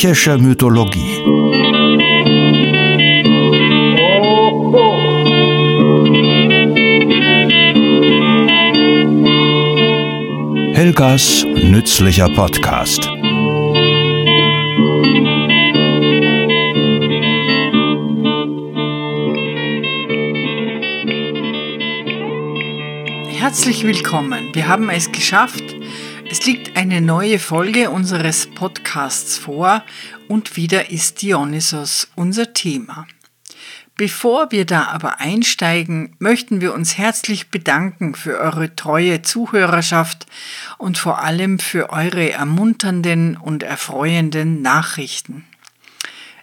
Griechische Mythologie Helgas nützlicher Podcast Herzlich willkommen. Wir haben es geschafft. Liegt eine neue Folge unseres Podcasts vor und wieder ist Dionysos unser Thema. Bevor wir da aber einsteigen, möchten wir uns herzlich bedanken für eure treue Zuhörerschaft und vor allem für eure ermunternden und erfreuenden Nachrichten.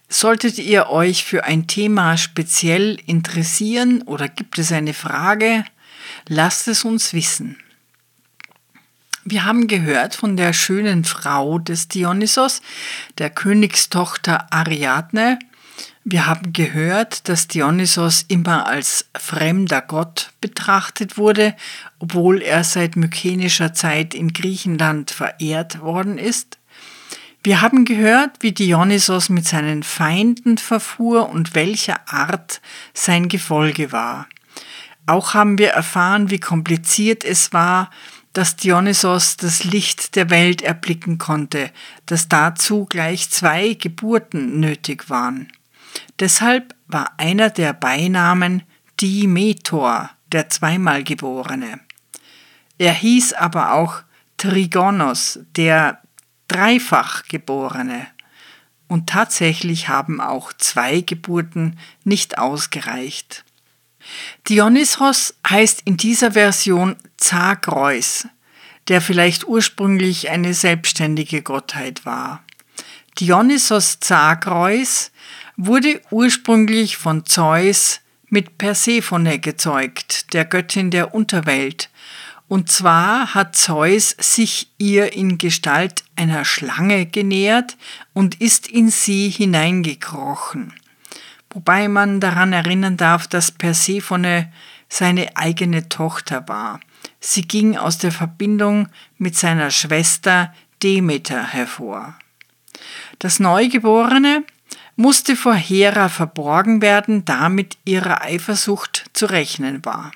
Solltet ihr euch für ein Thema speziell interessieren oder gibt es eine Frage, Lasst es uns wissen. Wir haben gehört von der schönen Frau des Dionysos, der Königstochter Ariadne. Wir haben gehört, dass Dionysos immer als fremder Gott betrachtet wurde, obwohl er seit mykenischer Zeit in Griechenland verehrt worden ist. Wir haben gehört, wie Dionysos mit seinen Feinden verfuhr und welcher Art sein Gefolge war. Auch haben wir erfahren, wie kompliziert es war, dass Dionysos das Licht der Welt erblicken konnte, dass dazu gleich zwei Geburten nötig waren. Deshalb war einer der Beinamen Dimetor, der zweimal Geborene. Er hieß aber auch Trigonos, der dreifach Geborene. Und tatsächlich haben auch zwei Geburten nicht ausgereicht. Dionysos heißt in dieser Version Zagreus, der vielleicht ursprünglich eine selbstständige Gottheit war. Dionysos Zagreus wurde ursprünglich von Zeus mit Persephone gezeugt, der Göttin der Unterwelt. Und zwar hat Zeus sich ihr in Gestalt einer Schlange genähert und ist in sie hineingekrochen wobei man daran erinnern darf, dass Persephone seine eigene Tochter war. Sie ging aus der Verbindung mit seiner Schwester Demeter hervor. Das Neugeborene musste vor Hera verborgen werden, da mit ihrer Eifersucht zu rechnen war.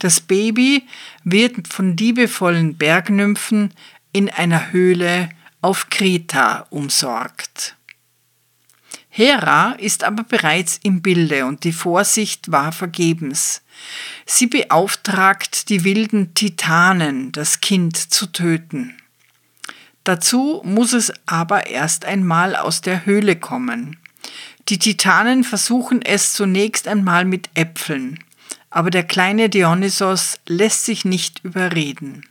Das Baby wird von liebevollen Bergnymphen in einer Höhle auf Kreta umsorgt. Hera ist aber bereits im Bilde und die Vorsicht war vergebens. Sie beauftragt die wilden Titanen, das Kind zu töten. Dazu muss es aber erst einmal aus der Höhle kommen. Die Titanen versuchen es zunächst einmal mit Äpfeln, aber der kleine Dionysos lässt sich nicht überreden.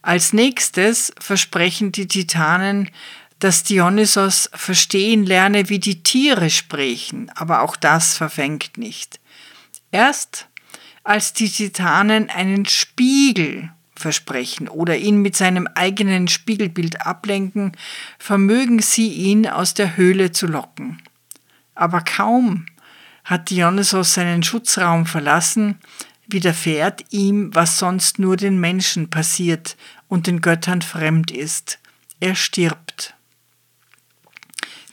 Als nächstes versprechen die Titanen, dass Dionysos verstehen lerne, wie die Tiere sprechen, aber auch das verfängt nicht. Erst als die Titanen einen Spiegel versprechen oder ihn mit seinem eigenen Spiegelbild ablenken, vermögen sie ihn aus der Höhle zu locken. Aber kaum hat Dionysos seinen Schutzraum verlassen, widerfährt ihm, was sonst nur den Menschen passiert und den Göttern fremd ist. Er stirbt.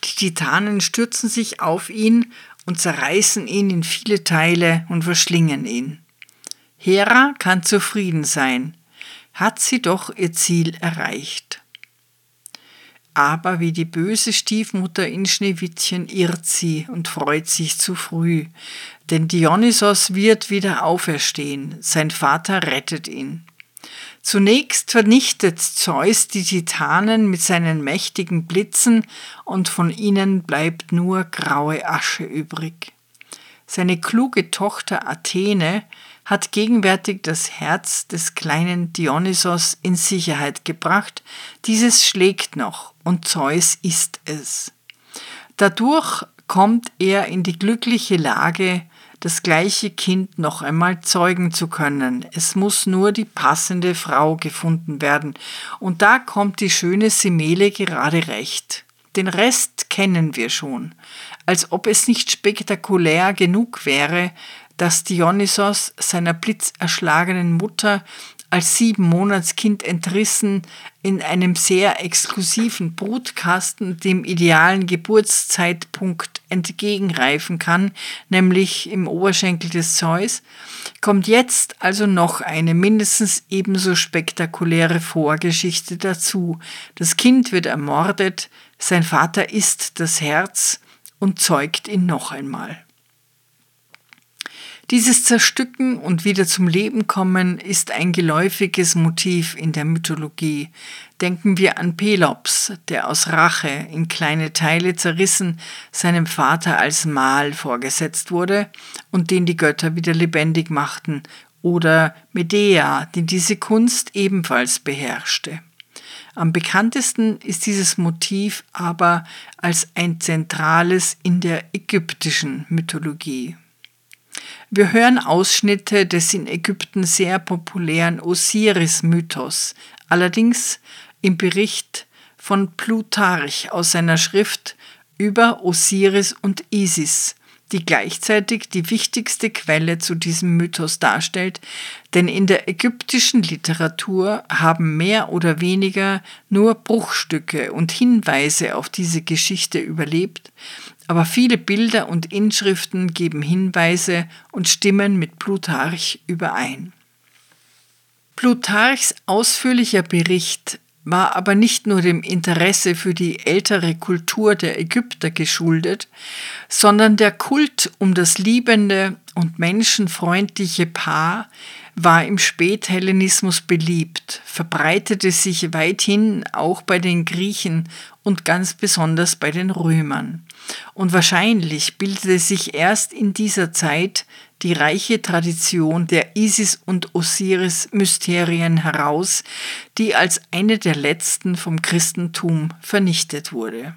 Die Titanen stürzen sich auf ihn und zerreißen ihn in viele Teile und verschlingen ihn. Hera kann zufrieden sein, hat sie doch ihr Ziel erreicht. Aber wie die böse Stiefmutter in Schneewittchen irrt sie und freut sich zu früh, denn Dionysos wird wieder auferstehen, sein Vater rettet ihn. Zunächst vernichtet Zeus die Titanen mit seinen mächtigen Blitzen und von ihnen bleibt nur graue Asche übrig. Seine kluge Tochter Athene hat gegenwärtig das Herz des kleinen Dionysos in Sicherheit gebracht, dieses schlägt noch und Zeus ist es. Dadurch kommt er in die glückliche Lage, das gleiche Kind noch einmal zeugen zu können. Es muss nur die passende Frau gefunden werden. Und da kommt die schöne Semele gerade recht. Den Rest kennen wir schon. Als ob es nicht spektakulär genug wäre, dass Dionysos seiner blitzerschlagenen Mutter als sieben Monatskind entrissen in einem sehr exklusiven Brutkasten dem idealen Geburtszeitpunkt entgegenreifen kann, nämlich im Oberschenkel des Zeus, kommt jetzt also noch eine mindestens ebenso spektakuläre Vorgeschichte dazu. Das Kind wird ermordet, sein Vater isst das Herz und zeugt ihn noch einmal. Dieses Zerstücken und wieder zum Leben kommen ist ein geläufiges Motiv in der Mythologie. Denken wir an Pelops, der aus Rache in kleine Teile zerrissen seinem Vater als Mahl vorgesetzt wurde und den die Götter wieder lebendig machten, oder Medea, die diese Kunst ebenfalls beherrschte. Am bekanntesten ist dieses Motiv aber als ein zentrales in der ägyptischen Mythologie. Wir hören Ausschnitte des in Ägypten sehr populären Osiris-Mythos, allerdings im Bericht von Plutarch aus seiner Schrift über Osiris und Isis, die gleichzeitig die wichtigste Quelle zu diesem Mythos darstellt, denn in der ägyptischen Literatur haben mehr oder weniger nur Bruchstücke und Hinweise auf diese Geschichte überlebt, aber viele Bilder und Inschriften geben Hinweise und stimmen mit Plutarch überein. Plutarchs ausführlicher Bericht war aber nicht nur dem Interesse für die ältere Kultur der Ägypter geschuldet, sondern der Kult um das liebende und menschenfreundliche Paar war im Späthellenismus beliebt, verbreitete sich weithin auch bei den Griechen und ganz besonders bei den Römern. Und wahrscheinlich bildete sich erst in dieser Zeit die reiche Tradition der Isis- und Osiris-Mysterien heraus, die als eine der letzten vom Christentum vernichtet wurde.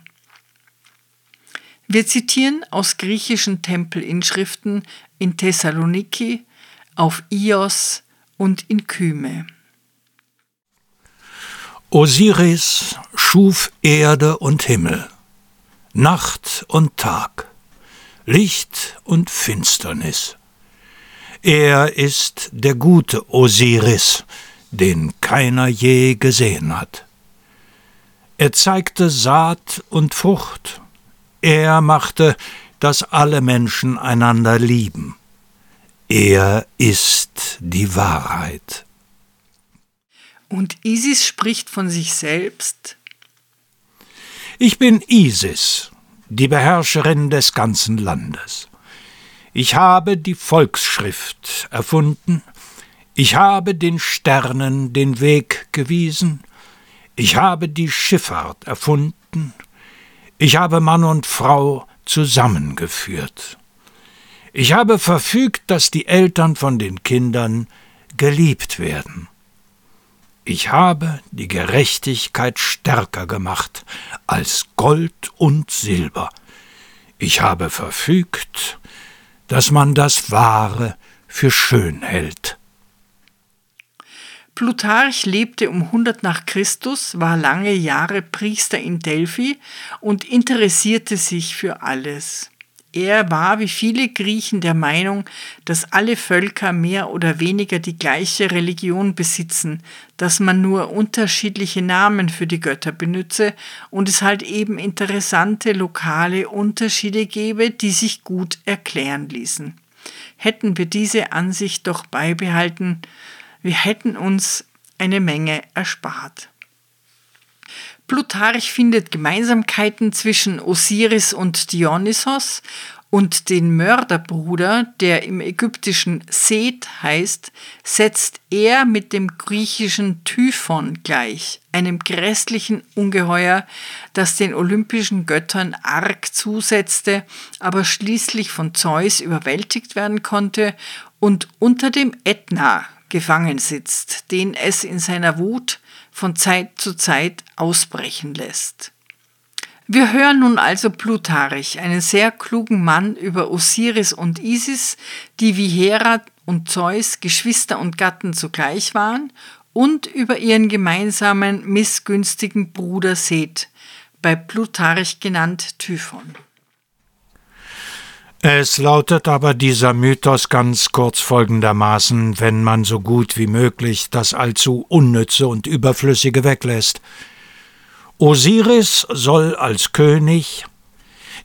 Wir zitieren aus griechischen Tempelinschriften in Thessaloniki, auf Ios und in Kyme. Osiris schuf Erde und Himmel, Nacht und Tag, Licht und Finsternis. Er ist der gute Osiris, den keiner je gesehen hat. Er zeigte Saat und Frucht. Er machte, dass alle Menschen einander lieben. Er ist die Wahrheit. Und Isis spricht von sich selbst. Ich bin Isis, die Beherrscherin des ganzen Landes. Ich habe die Volksschrift erfunden, ich habe den Sternen den Weg gewiesen, ich habe die Schifffahrt erfunden, ich habe Mann und Frau zusammengeführt. Ich habe verfügt, dass die Eltern von den Kindern geliebt werden. Ich habe die Gerechtigkeit stärker gemacht als Gold und Silber. Ich habe verfügt, dass man das Wahre für schön hält. Plutarch lebte um 100 nach Christus, war lange Jahre Priester in Delphi und interessierte sich für alles. Er war wie viele Griechen der Meinung, dass alle Völker mehr oder weniger die gleiche Religion besitzen, dass man nur unterschiedliche Namen für die Götter benütze und es halt eben interessante lokale Unterschiede gebe, die sich gut erklären ließen. Hätten wir diese Ansicht doch beibehalten, wir hätten uns eine Menge erspart. Plutarch findet Gemeinsamkeiten zwischen Osiris und Dionysos und den Mörderbruder, der im ägyptischen Seth heißt, setzt er mit dem griechischen Typhon gleich, einem grässlichen Ungeheuer, das den olympischen Göttern arg zusetzte, aber schließlich von Zeus überwältigt werden konnte und unter dem Ätna gefangen sitzt, den es in seiner Wut von Zeit zu Zeit ausbrechen lässt. Wir hören nun also Plutarch, einen sehr klugen Mann über Osiris und Isis, die wie Hera und Zeus Geschwister und Gatten zugleich waren, und über ihren gemeinsamen missgünstigen Bruder Seth, bei Plutarch genannt Typhon. Es lautet aber dieser Mythos ganz kurz folgendermaßen, wenn man so gut wie möglich das allzu Unnütze und Überflüssige weglässt. Osiris soll als König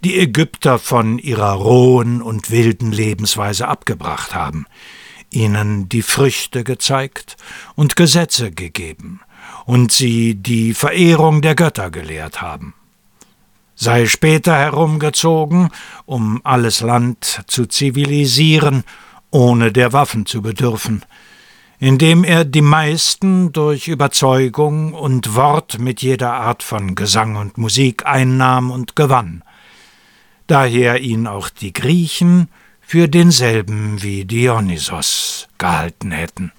die Ägypter von ihrer rohen und wilden Lebensweise abgebracht haben, ihnen die Früchte gezeigt und Gesetze gegeben und sie die Verehrung der Götter gelehrt haben sei später herumgezogen, um alles Land zu zivilisieren, ohne der Waffen zu bedürfen, indem er die meisten durch Überzeugung und Wort mit jeder Art von Gesang und Musik einnahm und gewann, daher ihn auch die Griechen für denselben wie Dionysos gehalten hätten.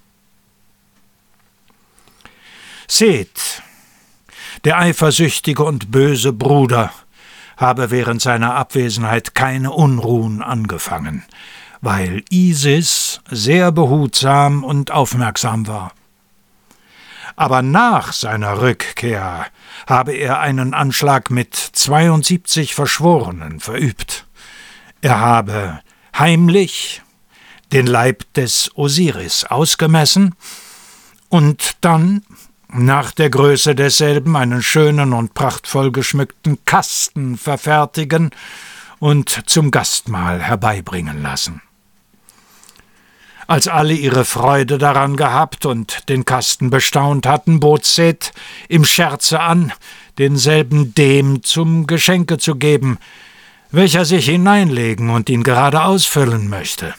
Seht, der eifersüchtige und böse Bruder, habe während seiner Abwesenheit keine Unruhen angefangen, weil Isis sehr behutsam und aufmerksam war. Aber nach seiner Rückkehr habe er einen Anschlag mit 72 Verschworenen verübt. Er habe heimlich den Leib des Osiris ausgemessen und dann nach der Größe desselben einen schönen und prachtvoll geschmückten Kasten verfertigen und zum Gastmahl herbeibringen lassen. Als alle ihre Freude daran gehabt und den Kasten bestaunt hatten, bot Seth im Scherze an, denselben dem zum Geschenke zu geben, welcher sich hineinlegen und ihn gerade ausfüllen möchte.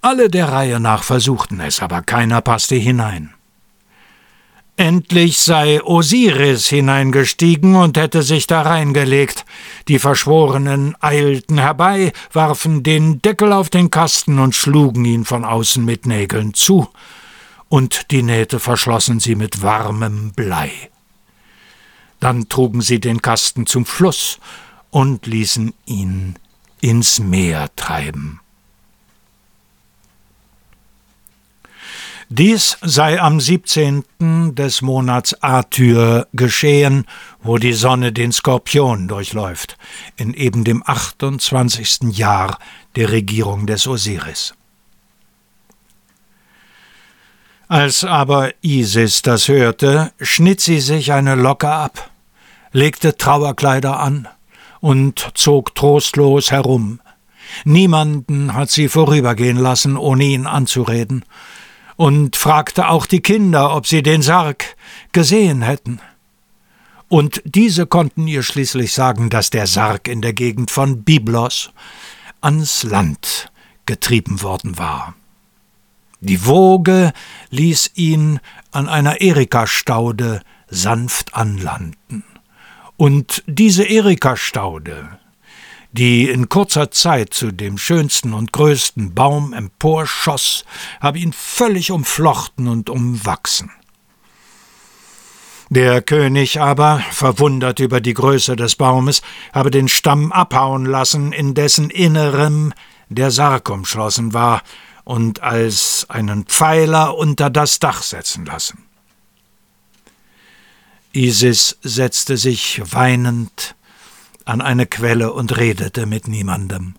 Alle der Reihe nach versuchten es, aber keiner passte hinein. Endlich sei Osiris hineingestiegen und hätte sich da reingelegt. Die Verschworenen eilten herbei, warfen den Deckel auf den Kasten und schlugen ihn von außen mit Nägeln zu, und die Nähte verschlossen sie mit warmem Blei. Dann trugen sie den Kasten zum Fluss und ließen ihn ins Meer treiben. Dies sei am 17. des Monats Atyr geschehen, wo die Sonne den Skorpion durchläuft, in eben dem 28. Jahr der Regierung des Osiris. Als aber Isis das hörte, schnitt sie sich eine Locke ab, legte Trauerkleider an und zog trostlos herum. Niemanden hat sie vorübergehen lassen, ohne ihn anzureden, und fragte auch die Kinder, ob sie den Sarg gesehen hätten. Und diese konnten ihr schließlich sagen, dass der Sarg in der Gegend von Byblos ans Land getrieben worden war. Die Woge ließ ihn an einer Erika-Staude sanft anlanden. Und diese Erika-Staude die in kurzer Zeit zu dem schönsten und größten Baum emporschoss, habe ihn völlig umflochten und umwachsen. Der König aber, verwundert über die Größe des Baumes, habe den Stamm abhauen lassen, in dessen Innerem der Sarg umschlossen war, und als einen Pfeiler unter das Dach setzen lassen. Isis setzte sich weinend an eine Quelle und redete mit niemandem.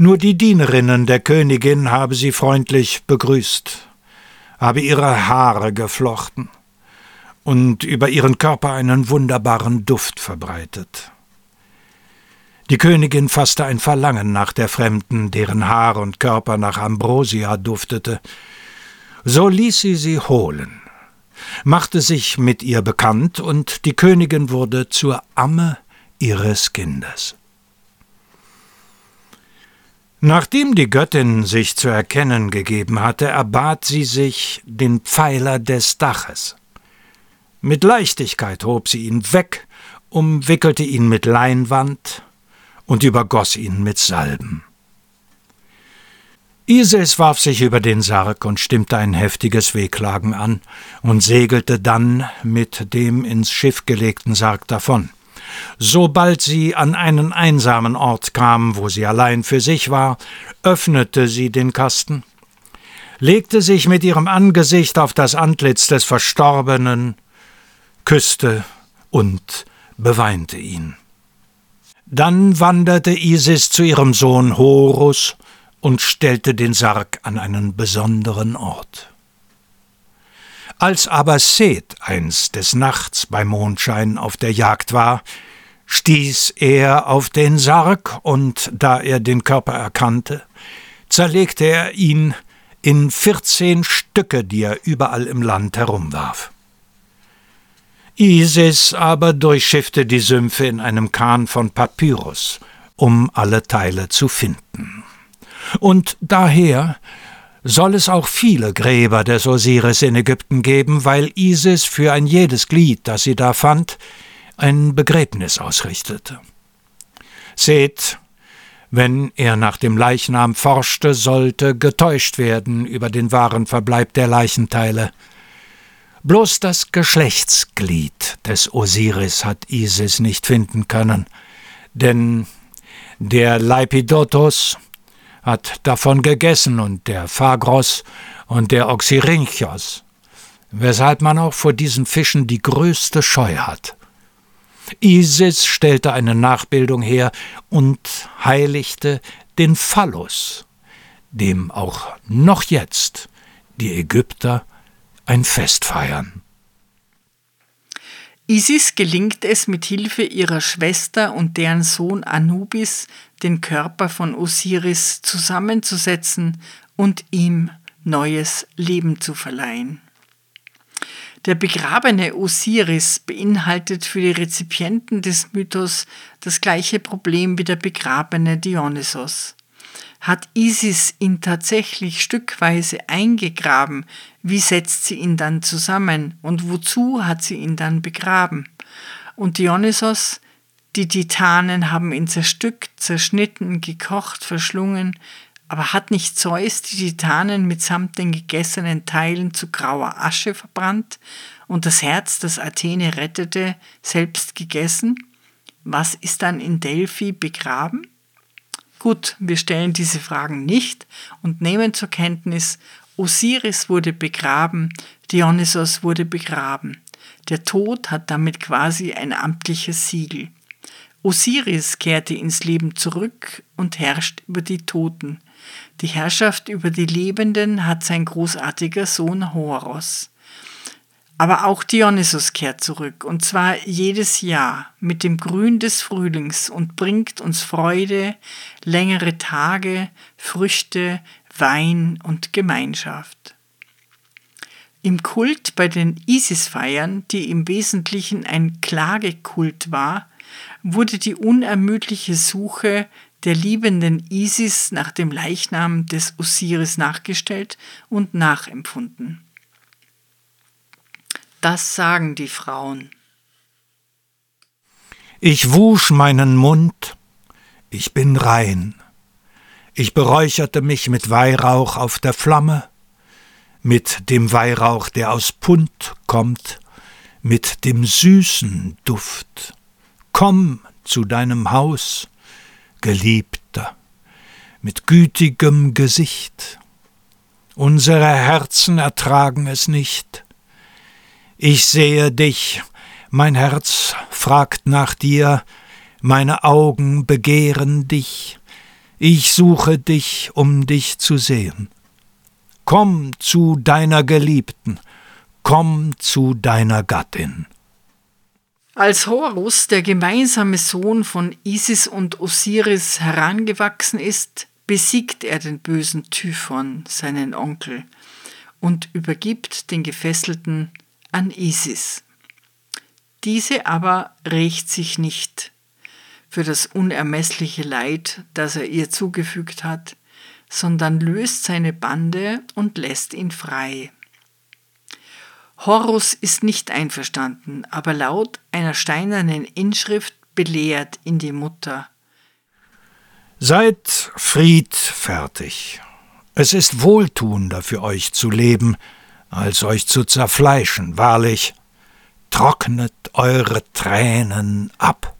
Nur die Dienerinnen der Königin habe sie freundlich begrüßt, habe ihre Haare geflochten und über ihren Körper einen wunderbaren Duft verbreitet. Die Königin fasste ein Verlangen nach der Fremden, deren Haar und Körper nach Ambrosia duftete. So ließ sie sie holen, machte sich mit ihr bekannt, und die Königin wurde zur Amme ihres Kindes. Nachdem die Göttin sich zu erkennen gegeben hatte, erbat sie sich den Pfeiler des Daches. Mit Leichtigkeit hob sie ihn weg, umwickelte ihn mit Leinwand und übergoss ihn mit Salben. Isis warf sich über den Sarg und stimmte ein heftiges Wehklagen an und segelte dann mit dem ins Schiff gelegten Sarg davon. Sobald sie an einen einsamen Ort kam, wo sie allein für sich war, öffnete sie den Kasten, legte sich mit ihrem Angesicht auf das Antlitz des Verstorbenen, küsste und beweinte ihn. Dann wanderte Isis zu ihrem Sohn Horus und stellte den Sarg an einen besonderen Ort. Als aber Seth einst des Nachts bei Mondschein auf der Jagd war, stieß er auf den Sarg, und da er den Körper erkannte, zerlegte er ihn in vierzehn Stücke, die er überall im Land herumwarf. Isis aber durchschiffte die Sümpfe in einem Kahn von Papyrus, um alle Teile zu finden. Und daher soll es auch viele Gräber des Osiris in Ägypten geben, weil Isis für ein jedes Glied, das sie da fand, ein Begräbnis ausrichtete. Seht, wenn er nach dem Leichnam forschte, sollte getäuscht werden über den wahren Verbleib der Leichenteile, Bloß das Geschlechtsglied des Osiris hat Isis nicht finden können, denn der Leipidotos hat davon gegessen und der Phagros und der Oxyrhynchos, weshalb man auch vor diesen Fischen die größte Scheu hat. Isis stellte eine Nachbildung her und heiligte den Phallus, dem auch noch jetzt die Ägypter ein Fest feiern. Isis gelingt es mit Hilfe ihrer Schwester und deren Sohn Anubis, den Körper von Osiris zusammenzusetzen und ihm neues Leben zu verleihen. Der begrabene Osiris beinhaltet für die Rezipienten des Mythos das gleiche Problem wie der begrabene Dionysos. Hat Isis ihn tatsächlich stückweise eingegraben? Wie setzt sie ihn dann zusammen? Und wozu hat sie ihn dann begraben? Und Dionysos, die Titanen haben ihn zerstückt, zerschnitten, gekocht, verschlungen, aber hat nicht Zeus die Titanen mitsamt den gegessenen Teilen zu grauer Asche verbrannt und das Herz, das Athene rettete, selbst gegessen? Was ist dann in Delphi begraben? Gut, wir stellen diese Fragen nicht und nehmen zur Kenntnis, Osiris wurde begraben, Dionysos wurde begraben. Der Tod hat damit quasi ein amtliches Siegel. Osiris kehrte ins Leben zurück und herrscht über die Toten. Die Herrschaft über die Lebenden hat sein großartiger Sohn Horos. Aber auch Dionysus kehrt zurück, und zwar jedes Jahr mit dem Grün des Frühlings und bringt uns Freude, längere Tage, Früchte, Wein und Gemeinschaft. Im Kult bei den Isis-Feiern, die im Wesentlichen ein Klagekult war, wurde die unermüdliche Suche der liebenden Isis nach dem Leichnam des Osiris nachgestellt und nachempfunden. Das sagen die Frauen. Ich wusch meinen Mund, ich bin rein. Ich beräucherte mich mit Weihrauch auf der Flamme, mit dem Weihrauch, der aus Punt kommt, mit dem süßen Duft. Komm zu deinem Haus, Geliebter, mit gütigem Gesicht. Unsere Herzen ertragen es nicht, ich sehe dich, mein Herz fragt nach dir, meine Augen begehren dich, Ich suche dich, um dich zu sehen. Komm zu deiner Geliebten, komm zu deiner Gattin. Als Horus, der gemeinsame Sohn von Isis und Osiris, herangewachsen ist, besiegt er den bösen Typhon, seinen Onkel, und übergibt den Gefesselten an Isis. Diese aber rächt sich nicht für das unermessliche Leid, das er ihr zugefügt hat, sondern löst seine Bande und lässt ihn frei. Horus ist nicht einverstanden, aber laut einer steinernen Inschrift belehrt ihn die Mutter. Seid friedfertig. Es ist wohltuender für euch zu leben, als euch zu zerfleischen, wahrlich. Trocknet eure Tränen ab.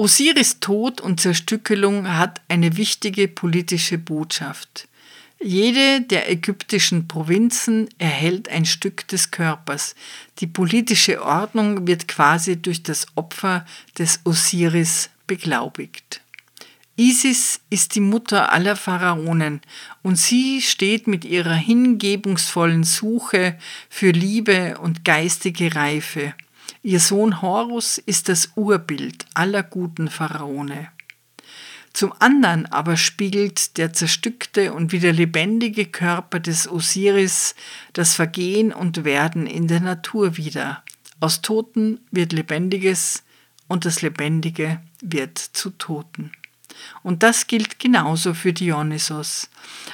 Osiris Tod und Zerstückelung hat eine wichtige politische Botschaft. Jede der ägyptischen Provinzen erhält ein Stück des Körpers. Die politische Ordnung wird quasi durch das Opfer des Osiris beglaubigt. Isis ist die Mutter aller Pharaonen und sie steht mit ihrer hingebungsvollen Suche für Liebe und geistige Reife Ihr Sohn Horus ist das Urbild aller guten Pharaone. Zum anderen aber spiegelt der zerstückte und wieder lebendige Körper des Osiris das Vergehen und Werden in der Natur wider. Aus Toten wird Lebendiges und das Lebendige wird zu Toten. Und das gilt genauso für Dionysos.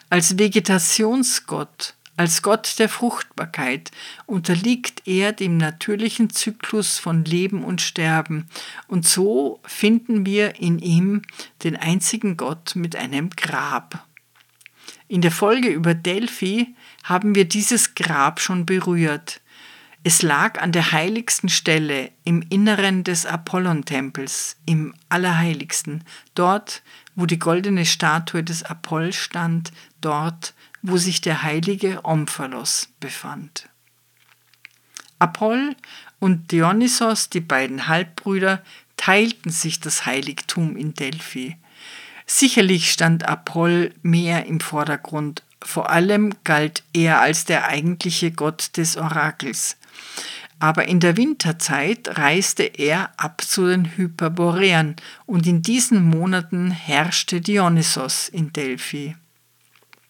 Als Vegetationsgott als Gott der Fruchtbarkeit unterliegt er dem natürlichen Zyklus von Leben und Sterben, und so finden wir in ihm den einzigen Gott mit einem Grab. In der Folge über Delphi haben wir dieses Grab schon berührt. Es lag an der heiligsten Stelle im Inneren des Apollontempels, im Allerheiligsten, dort, wo die goldene Statue des Apoll stand, dort, wo sich der heilige Omphalos befand. Apoll und Dionysos, die beiden Halbbrüder, teilten sich das Heiligtum in Delphi. Sicherlich stand Apoll mehr im Vordergrund, vor allem galt er als der eigentliche Gott des Orakels. Aber in der Winterzeit reiste er ab zu den Hyperboreern und in diesen Monaten herrschte Dionysos in Delphi.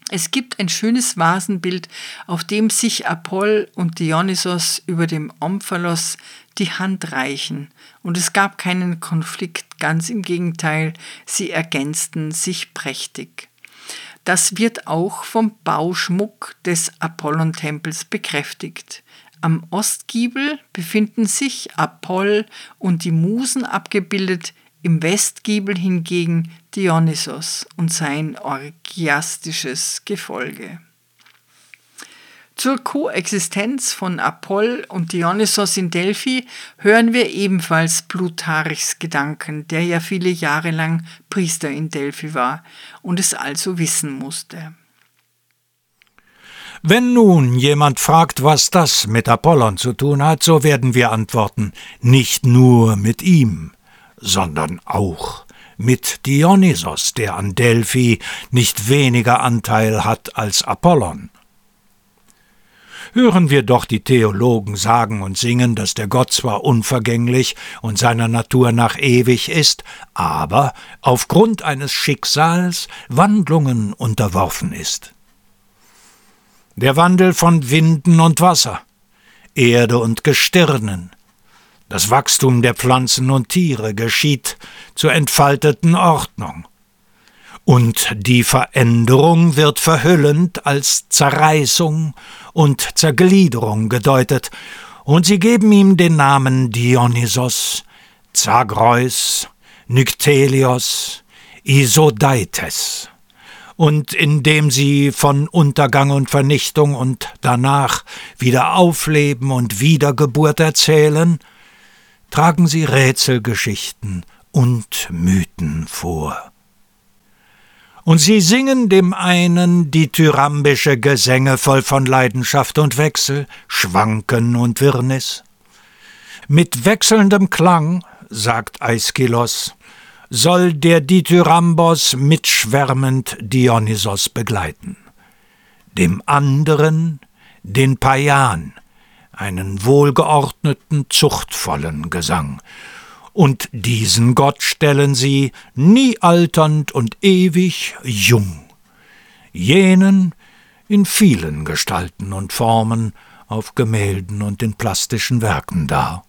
Es gibt ein schönes Vasenbild, auf dem sich Apoll und Dionysos über dem Omphalos die Hand reichen, und es gab keinen Konflikt, ganz im Gegenteil, sie ergänzten sich prächtig. Das wird auch vom Bauschmuck des Apollontempels bekräftigt. Am Ostgiebel befinden sich Apoll und die Musen abgebildet, im Westgiebel hingegen Dionysos und sein orgiastisches Gefolge. Zur Koexistenz von Apoll und Dionysos in Delphi hören wir ebenfalls Plutarchs Gedanken, der ja viele Jahre lang Priester in Delphi war und es also wissen musste. Wenn nun jemand fragt, was das mit Apollon zu tun hat, so werden wir antworten, nicht nur mit ihm, sondern auch mit Dionysos, der an Delphi nicht weniger Anteil hat als Apollon. Hören wir doch die Theologen sagen und singen, dass der Gott zwar unvergänglich und seiner Natur nach ewig ist, aber aufgrund eines Schicksals Wandlungen unterworfen ist. Der Wandel von Winden und Wasser, Erde und Gestirnen, das Wachstum der Pflanzen und Tiere geschieht zur entfalteten Ordnung. Und die Veränderung wird verhüllend als Zerreißung und Zergliederung gedeutet, und sie geben ihm den Namen Dionysos, Zagreus, Nyktelios, Isodaites. Und indem sie von Untergang und Vernichtung und danach wieder Aufleben und Wiedergeburt erzählen, tragen sie Rätselgeschichten und Mythen vor. Und sie singen dem einen dithyrambische Gesänge voll von Leidenschaft und Wechsel, Schwanken und Wirrnis. Mit wechselndem Klang, sagt Aeschylos, soll der Dithyrambos mitschwärmend Dionysos begleiten. Dem anderen den Paian, einen wohlgeordneten, zuchtvollen Gesang, und diesen Gott stellen sie nie alternd und ewig jung, jenen in vielen Gestalten und Formen auf Gemälden und in plastischen Werken dar.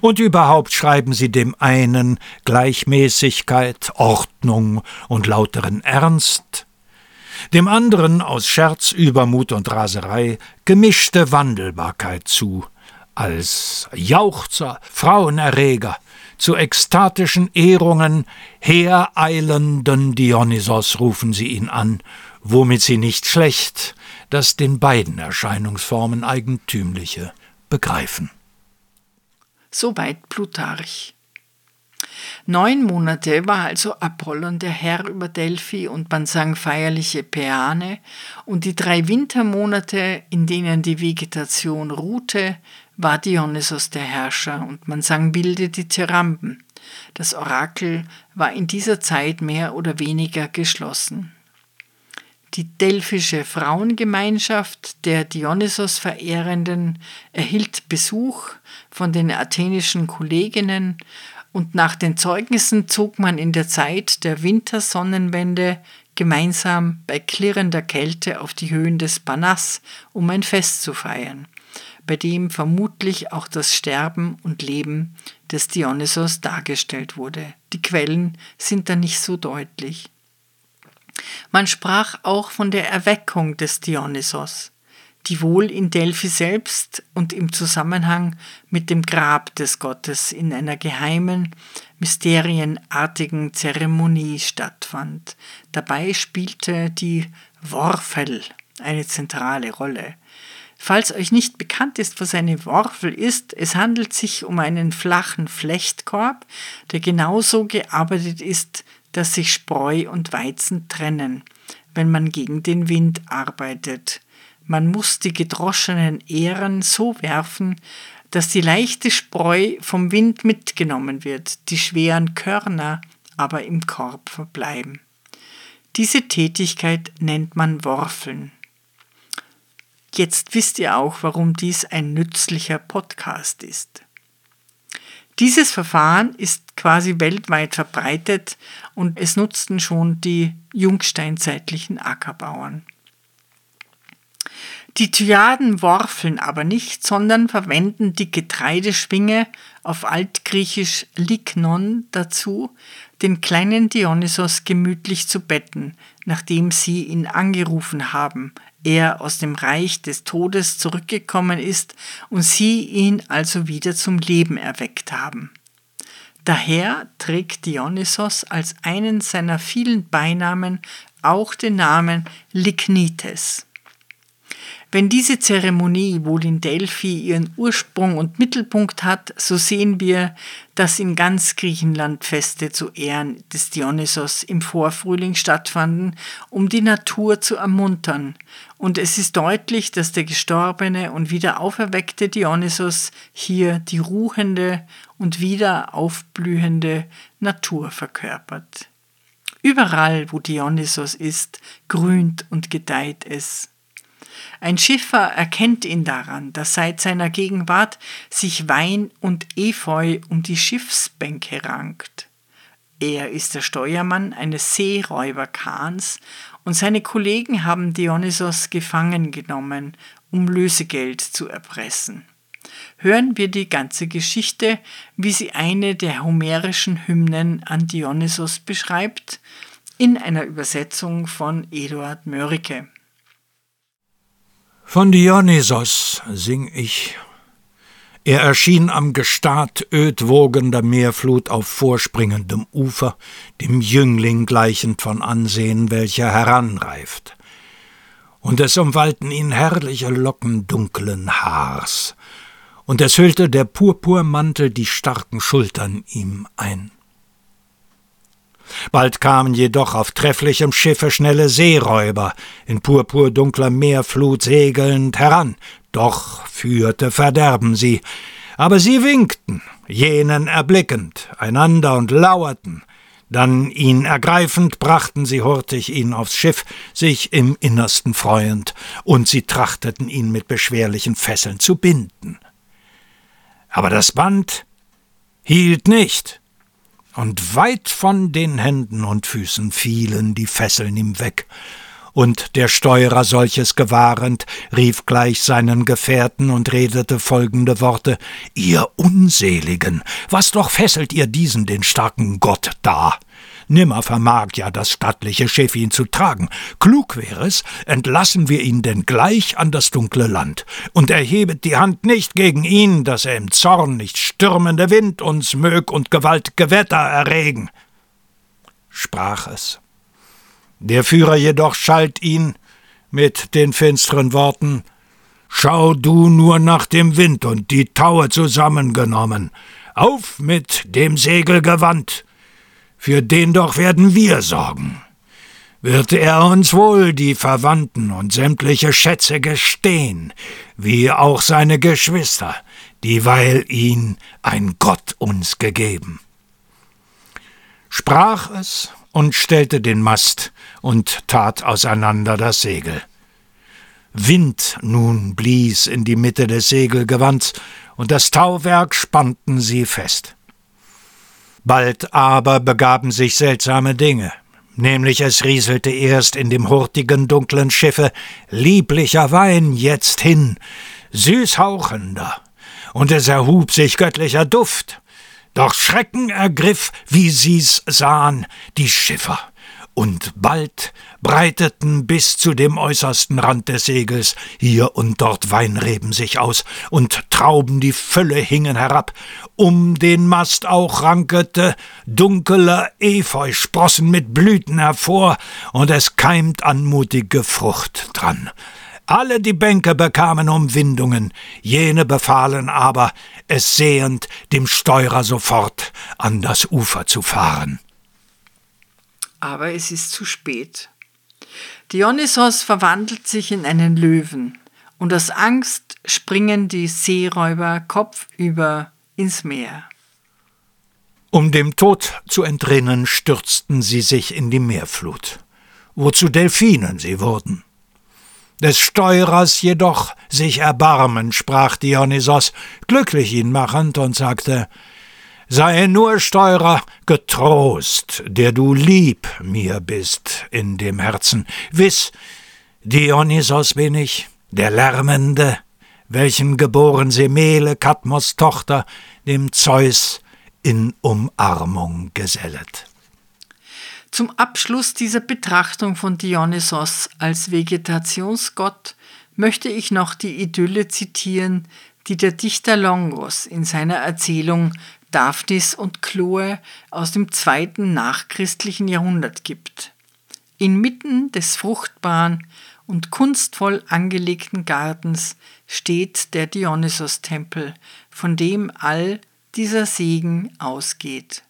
Und überhaupt schreiben sie dem einen Gleichmäßigkeit, Ordnung und lauteren Ernst, dem anderen aus Scherz, Übermut und Raserei gemischte Wandelbarkeit zu, als Jauchzer, Frauenerreger, zu ekstatischen Ehrungen hereilenden Dionysos rufen sie ihn an, womit sie nicht schlecht das den beiden Erscheinungsformen eigentümliche begreifen. Soweit Plutarch. Neun Monate war also Apollon der Herr über Delphi und man sang feierliche Peane, und die drei Wintermonate, in denen die Vegetation ruhte, war Dionysos der Herrscher und man sang wilde Dithyramben. Das Orakel war in dieser Zeit mehr oder weniger geschlossen. Die delphische Frauengemeinschaft der Dionysos Verehrenden erhielt Besuch von den athenischen Kolleginnen und nach den Zeugnissen zog man in der Zeit der Wintersonnenwende gemeinsam bei klirrender Kälte auf die Höhen des Panas, um ein Fest zu feiern bei dem vermutlich auch das Sterben und Leben des Dionysos dargestellt wurde. Die Quellen sind da nicht so deutlich. Man sprach auch von der Erweckung des Dionysos, die wohl in Delphi selbst und im Zusammenhang mit dem Grab des Gottes in einer geheimen, mysterienartigen Zeremonie stattfand. Dabei spielte die Worfel eine zentrale Rolle. Falls euch nicht bekannt ist, was eine Worfel ist, es handelt sich um einen flachen Flechtkorb, der genauso gearbeitet ist, dass sich Spreu und Weizen trennen, wenn man gegen den Wind arbeitet. Man muss die gedroschenen Ähren so werfen, dass die leichte Spreu vom Wind mitgenommen wird, die schweren Körner aber im Korb verbleiben. Diese Tätigkeit nennt man Worfeln. Jetzt wisst ihr auch, warum dies ein nützlicher Podcast ist. Dieses Verfahren ist quasi weltweit verbreitet und es nutzten schon die jungsteinzeitlichen Ackerbauern. Die Tyaden worfeln aber nicht, sondern verwenden die Getreideschwinge auf altgriechisch Lignon dazu, den kleinen Dionysos gemütlich zu betten, nachdem sie ihn angerufen haben, er aus dem Reich des Todes zurückgekommen ist und sie ihn also wieder zum Leben erweckt haben. Daher trägt Dionysos als einen seiner vielen Beinamen auch den Namen Lignites. Wenn diese Zeremonie wohl in Delphi ihren Ursprung und Mittelpunkt hat, so sehen wir, dass in ganz Griechenland Feste zu Ehren des Dionysos im Vorfrühling stattfanden, um die Natur zu ermuntern. Und es ist deutlich, dass der gestorbene und wieder auferweckte Dionysos hier die ruhende und wieder aufblühende Natur verkörpert. Überall, wo Dionysos ist, grünt und gedeiht es. Ein Schiffer erkennt ihn daran, dass seit seiner Gegenwart sich Wein und Efeu um die Schiffsbänke rankt. Er ist der Steuermann eines Seeräuberkahns und seine Kollegen haben Dionysos gefangen genommen, um Lösegeld zu erpressen. Hören wir die ganze Geschichte, wie sie eine der homerischen Hymnen an Dionysos beschreibt in einer Übersetzung von Eduard Mörike. Von Dionysos sing ich. Er erschien am Gestad öd wogender Meerflut auf vorspringendem Ufer, dem Jüngling gleichend von Ansehen, welcher heranreift. Und es umwallten ihn herrliche Locken dunklen Haars, und es hüllte der Purpurmantel die starken Schultern ihm ein. Bald kamen jedoch auf trefflichem Schiffe schnelle Seeräuber, in purpurdunkler Meerflut segelnd heran, doch führte Verderben sie, aber sie winkten, jenen erblickend, einander und lauerten, dann ihn ergreifend brachten sie hurtig ihn aufs Schiff, sich im Innersten freuend, und sie trachteten ihn mit beschwerlichen Fesseln zu binden. Aber das Band hielt nicht, und weit von den Händen und Füßen fielen die Fesseln ihm weg, und der Steurer solches gewahrend, rief gleich seinen Gefährten und redete folgende Worte Ihr Unseligen, was doch fesselt ihr diesen den starken Gott da? Nimmer vermag ja das stattliche Schiff ihn zu tragen. Klug wäre es, entlassen wir ihn denn gleich an das dunkle Land, und erhebet die Hand nicht gegen ihn, dass er im Zorn nicht stürmende Wind uns mög und gewaltge Wetter erregen. Sprach es. Der Führer jedoch schalt ihn mit den finsteren Worten Schau du nur nach dem Wind und die Taue zusammengenommen. Auf mit dem Segelgewand, für den doch werden wir sorgen. Wird er uns wohl die Verwandten und sämtliche Schätze gestehen, wie auch seine Geschwister, dieweil ihn ein Gott uns gegeben. Sprach es und stellte den Mast und tat auseinander das Segel. Wind nun blies in die Mitte des Segelgewands, und das Tauwerk spannten sie fest. Bald aber begaben sich seltsame Dinge, nämlich es rieselte erst in dem hurtigen dunklen Schiffe lieblicher Wein jetzt hin, süß hauchender, und es erhub sich göttlicher Duft, doch Schrecken ergriff, wie sie's sahen, die Schiffer, und bald breiteten bis zu dem äußersten Rand des Segels hier und dort Weinreben sich aus, und Trauben die Fülle hingen herab, um den Mast auch rankete dunkeler Efeu sprossen mit Blüten hervor, und es keimt anmutige Frucht dran. Alle die Bänke bekamen Umwindungen, jene befahlen aber, es sehend, dem Steurer sofort an das Ufer zu fahren aber es ist zu spät. Dionysos verwandelt sich in einen Löwen und aus Angst springen die Seeräuber kopfüber ins Meer. Um dem Tod zu entrinnen, stürzten sie sich in die Meerflut, wo zu Delfinen sie wurden. Des Steuerers jedoch sich erbarmen, sprach Dionysos, glücklich ihn machend, und sagte, Sei nur, Steurer, getrost, der du lieb mir bist in dem Herzen. Wiss, Dionysos bin ich, der Lärmende, welchen geboren Semele, Kadmos Tochter, dem Zeus in Umarmung gesellet. Zum Abschluss dieser Betrachtung von Dionysos als Vegetationsgott möchte ich noch die Idylle zitieren, die der Dichter Longos in seiner Erzählung Daphnis und Chloe aus dem zweiten nachchristlichen Jahrhundert gibt. Inmitten des fruchtbaren und kunstvoll angelegten Gartens steht der Dionysos-Tempel, von dem all dieser Segen ausgeht.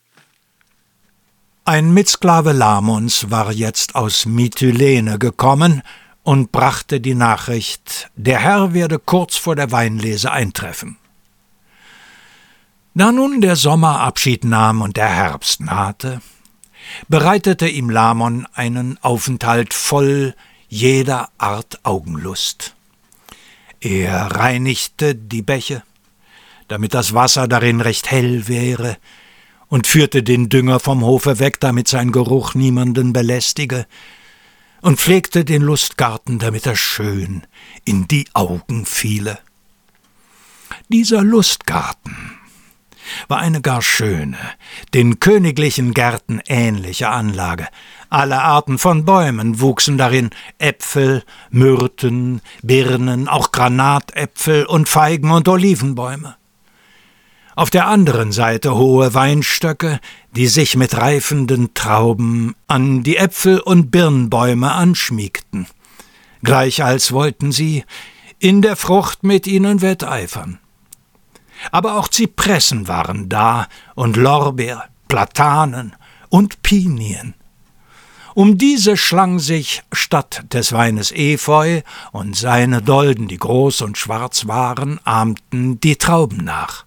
Ein Mitsklave Lamons war jetzt aus Mytilene gekommen und brachte die Nachricht, der Herr werde kurz vor der Weinlese eintreffen. Da nun der Sommer Abschied nahm und der Herbst nahte, bereitete ihm Lamon einen Aufenthalt voll jeder Art Augenlust. Er reinigte die Bäche, damit das Wasser darin recht hell wäre, und führte den Dünger vom Hofe weg, damit sein Geruch niemanden belästige, und pflegte den Lustgarten, damit er schön in die Augen fiele. Dieser Lustgarten war eine gar schöne, den königlichen Gärten ähnliche Anlage. Alle Arten von Bäumen wuchsen darin, Äpfel, Myrten, Birnen, auch Granatäpfel und Feigen und Olivenbäume. Auf der anderen Seite hohe Weinstöcke, die sich mit reifenden Trauben an die Äpfel- und Birnbäume anschmiegten, gleich als wollten sie in der Frucht mit ihnen wetteifern. Aber auch Zypressen waren da und Lorbeer, Platanen und Pinien. Um diese schlang sich statt des Weines Efeu, und seine Dolden, die groß und schwarz waren, ahmten die Trauben nach.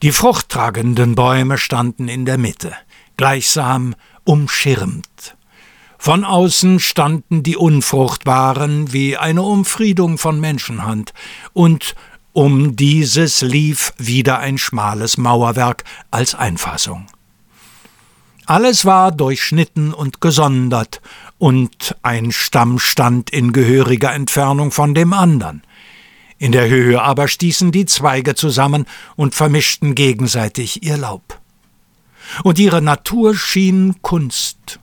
Die fruchttragenden Bäume standen in der Mitte, gleichsam umschirmt. Von außen standen die Unfruchtbaren wie eine Umfriedung von Menschenhand, und um dieses lief wieder ein schmales Mauerwerk als Einfassung. Alles war durchschnitten und gesondert, und ein Stamm stand in gehöriger Entfernung von dem andern. In der Höhe aber stießen die Zweige zusammen und vermischten gegenseitig ihr Laub. Und ihre Natur schien Kunst.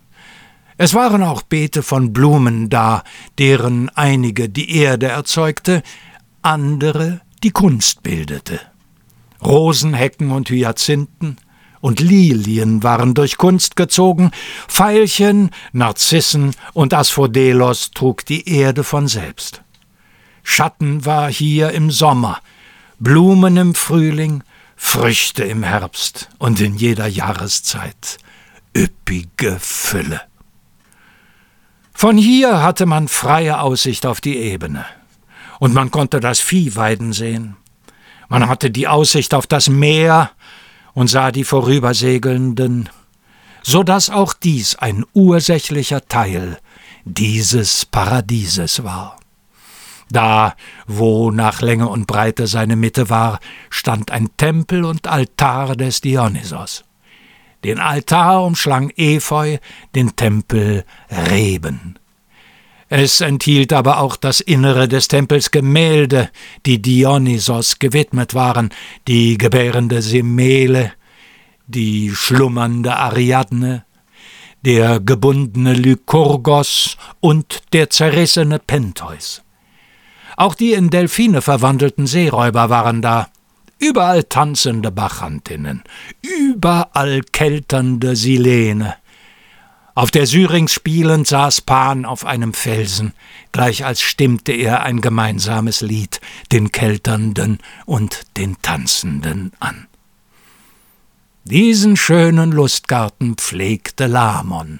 Es waren auch Beete von Blumen da, deren einige die Erde erzeugte, andere die Kunst bildete. Rosenhecken und Hyazinthen und Lilien waren durch Kunst gezogen, Veilchen, Narzissen und Asphodelos trug die Erde von selbst. Schatten war hier im Sommer, Blumen im Frühling, Früchte im Herbst und in jeder Jahreszeit üppige Fülle. Von hier hatte man freie Aussicht auf die Ebene, und man konnte das Vieh weiden sehen. Man hatte die Aussicht auf das Meer und sah die vorübersegelnden, so dass auch dies ein ursächlicher Teil dieses Paradieses war. Da, wo nach Länge und Breite seine Mitte war, stand ein Tempel und Altar des Dionysos. Den Altar umschlang Efeu, den Tempel Reben. Es enthielt aber auch das Innere des Tempels Gemälde, die Dionysos gewidmet waren, die gebärende Semele, die schlummernde Ariadne, der gebundene Lykurgos und der zerrissene Pentheus. Auch die in Delfine verwandelten Seeräuber waren da. Überall tanzende Bachantinnen, überall kelternde Silene. Auf der Syrinx spielend saß Pan auf einem Felsen, gleich als stimmte er ein gemeinsames Lied den Kelternden und den Tanzenden an. Diesen schönen Lustgarten pflegte Lamon,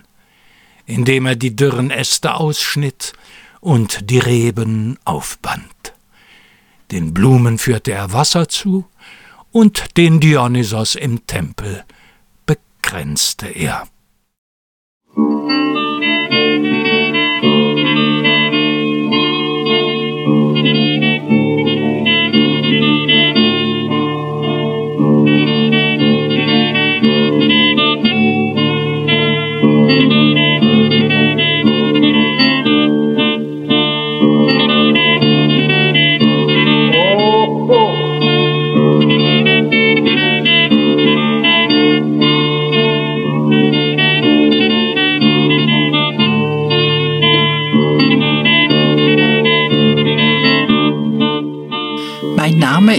indem er die dürren Äste ausschnitt und die Reben aufband. Den Blumen führte er Wasser zu, und den Dionysos im Tempel begrenzte er. Música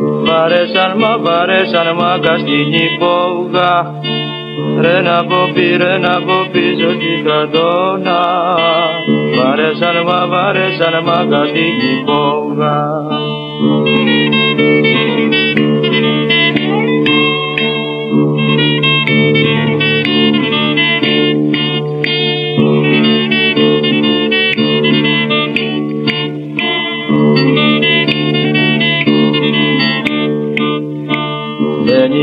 Βαρέσαν μα βαρέσαν μα καστινή πόγα Ρε να πω ρε να ποπίζω στην κατώνα Βαρέσαν μα βαρέσαν μα καστινή πόγα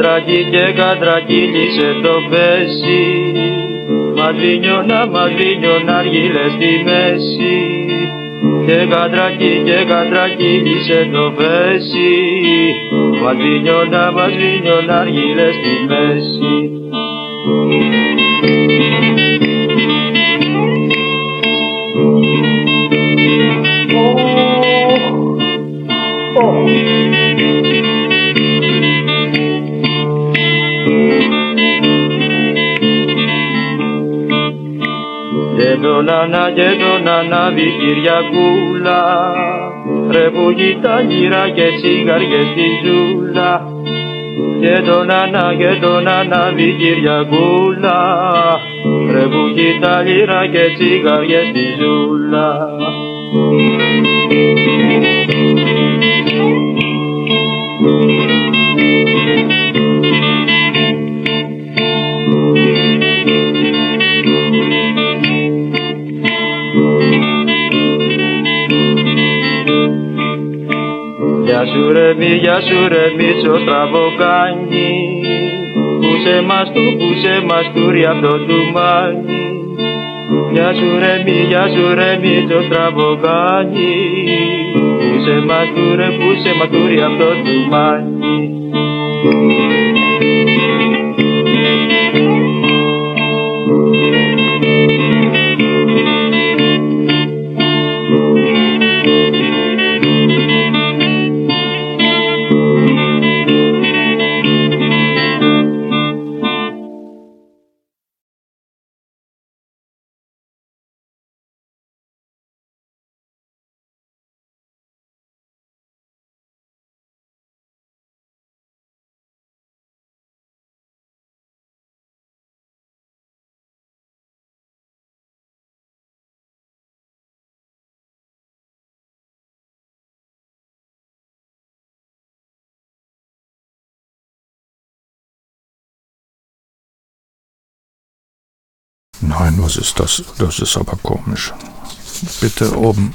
κατρακί και κατρακύλισε το πέσι. Μαδρίνιωνα, μαδρίνιωνα αργύλε στη μέση. Και κατρακί και κατρακύλισε το πέσι. Μαδρίνιωνα, μαδρίνιωνα αργύλε στη μέση γεντονάνα, γεντονάνα, δικυριακούλα Ρε που τα γύρα και τσιγάριες στη ζούλα. Γεντονάνα, γεντονάνα, δικυριακούλα Ρε που τα γύρα και τσιγάριες στη ζούλα. Σου ρε μίτσο στραβοκάνι Πούσε μας του, πούσε μας του ρε αυτό του μάνι. Γεια σου ρε μη, γεια σου ρε μίτσο στραβοκάνι Πούσε μας του ρε, πούσε μας του ρε αυτό του μάνι Nein, was ist das? Das ist aber komisch. Bitte oben